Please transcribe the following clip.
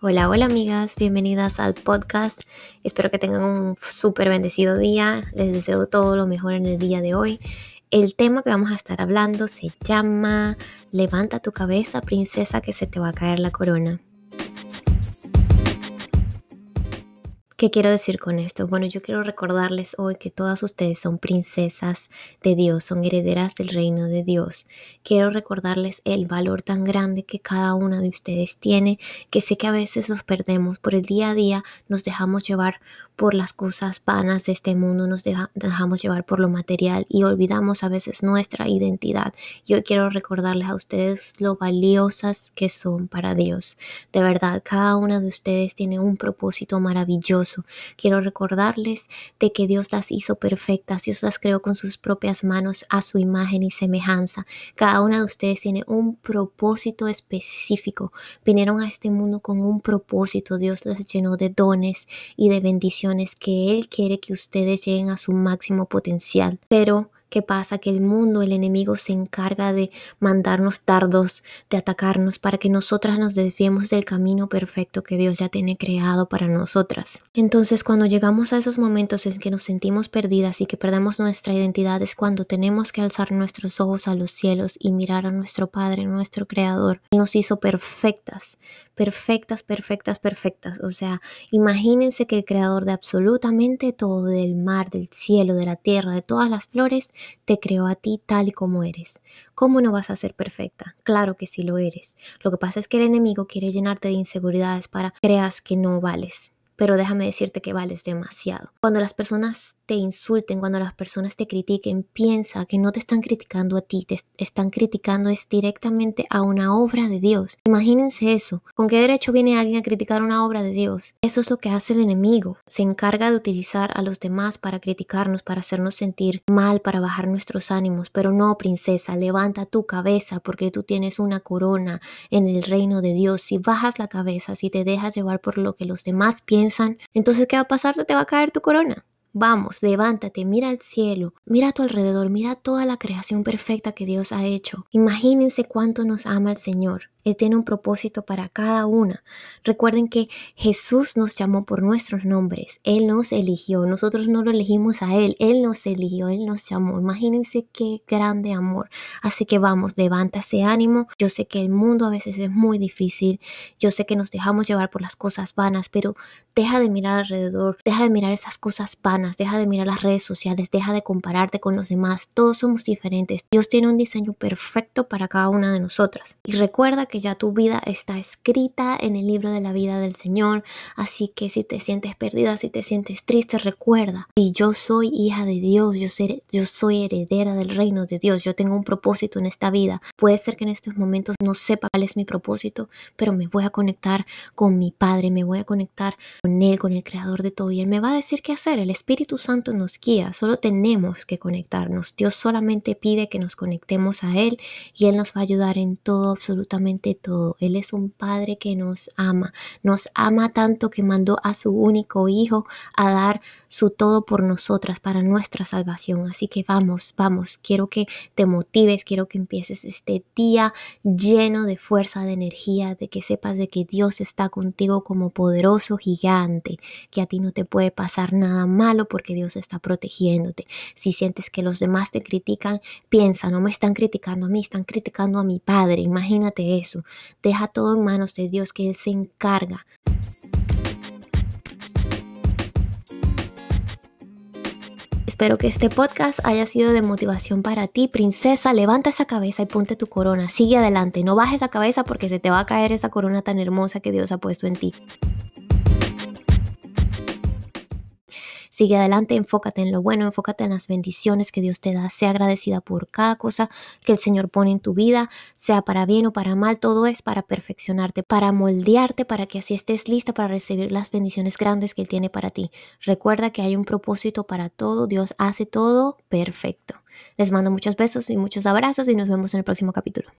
Hola, hola amigas, bienvenidas al podcast. Espero que tengan un súper bendecido día. Les deseo todo lo mejor en el día de hoy. El tema que vamos a estar hablando se llama Levanta tu cabeza, princesa, que se te va a caer la corona. ¿Qué quiero decir con esto? Bueno, yo quiero recordarles hoy que todas ustedes son princesas de Dios, son herederas del reino de Dios. Quiero recordarles el valor tan grande que cada una de ustedes tiene, que sé que a veces los perdemos por el día a día, nos dejamos llevar por las cosas vanas de este mundo, nos dejamos llevar por lo material y olvidamos a veces nuestra identidad. Yo quiero recordarles a ustedes lo valiosas que son para Dios. De verdad, cada una de ustedes tiene un propósito maravilloso. Quiero recordarles de que Dios las hizo perfectas, Dios las creó con sus propias manos a su imagen y semejanza. Cada una de ustedes tiene un propósito específico. Vinieron a este mundo con un propósito. Dios les llenó de dones y de bendiciones que Él quiere que ustedes lleguen a su máximo potencial. Pero ¿Qué pasa? Que el mundo, el enemigo se encarga de mandarnos tardos, de atacarnos para que nosotras nos desviemos del camino perfecto que Dios ya tiene creado para nosotras. Entonces cuando llegamos a esos momentos en que nos sentimos perdidas y que perdemos nuestra identidad es cuando tenemos que alzar nuestros ojos a los cielos y mirar a nuestro Padre, nuestro Creador. Él nos hizo perfectas, perfectas, perfectas, perfectas. O sea, imagínense que el Creador de absolutamente todo, del mar, del cielo, de la tierra, de todas las flores, te creó a ti tal y como eres. ¿Cómo no vas a ser perfecta? Claro que sí lo eres. Lo que pasa es que el enemigo quiere llenarte de inseguridades para creas que no vales pero déjame decirte que vales demasiado. Cuando las personas te insulten, cuando las personas te critiquen, piensa que no te están criticando a ti, te están criticando es directamente a una obra de Dios. Imagínense eso. ¿Con qué derecho viene alguien a criticar una obra de Dios? Eso es lo que hace el enemigo. Se encarga de utilizar a los demás para criticarnos, para hacernos sentir mal, para bajar nuestros ánimos. Pero no, princesa, levanta tu cabeza porque tú tienes una corona en el reino de Dios. Si bajas la cabeza, si te dejas llevar por lo que los demás piensan, entonces ¿qué va a pasar? Te va a caer tu corona. Vamos, levántate, mira al cielo, mira a tu alrededor, mira toda la creación perfecta que Dios ha hecho. Imagínense cuánto nos ama el Señor. Él tiene un propósito para cada una. Recuerden que Jesús nos llamó por nuestros nombres. Él nos eligió. Nosotros no lo elegimos a Él. Él nos eligió. Él nos llamó. Imagínense qué grande amor. Así que vamos, levanta ese ánimo. Yo sé que el mundo a veces es muy difícil. Yo sé que nos dejamos llevar por las cosas vanas, pero deja de mirar alrededor. Deja de mirar esas cosas vanas. Deja de mirar las redes sociales. Deja de compararte con los demás. Todos somos diferentes. Dios tiene un diseño perfecto para cada una de nosotras. Y recuerda que ya tu vida está escrita en el libro de la vida del Señor. Así que si te sientes perdida, si te sientes triste, recuerda, y yo soy hija de Dios, yo, yo soy heredera del reino de Dios, yo tengo un propósito en esta vida. Puede ser que en estos momentos no sepa cuál es mi propósito, pero me voy a conectar con mi Padre, me voy a conectar con Él, con el Creador de todo, y Él me va a decir qué hacer. El Espíritu Santo nos guía, solo tenemos que conectarnos. Dios solamente pide que nos conectemos a Él y Él nos va a ayudar en todo, absolutamente todo. Él es un Padre que nos ama, nos ama tanto que mandó a su único Hijo a dar su todo por nosotras, para nuestra salvación. Así que vamos, vamos, quiero que te motives, quiero que empieces este día lleno de fuerza, de energía, de que sepas de que Dios está contigo como poderoso gigante, que a ti no te puede pasar nada malo porque Dios está protegiéndote. Si sientes que los demás te critican, piensa, no me están criticando a mí, están criticando a mi Padre. Imagínate eso. Deja todo en manos de Dios, que Él se encarga. Espero que este podcast haya sido de motivación para ti, princesa. Levanta esa cabeza y ponte tu corona. Sigue adelante. No bajes esa cabeza porque se te va a caer esa corona tan hermosa que Dios ha puesto en ti. Sigue adelante, enfócate en lo bueno, enfócate en las bendiciones que Dios te da. Sea agradecida por cada cosa que el Señor pone en tu vida, sea para bien o para mal, todo es para perfeccionarte, para moldearte, para que así estés lista para recibir las bendiciones grandes que Él tiene para ti. Recuerda que hay un propósito para todo, Dios hace todo perfecto. Les mando muchos besos y muchos abrazos y nos vemos en el próximo capítulo.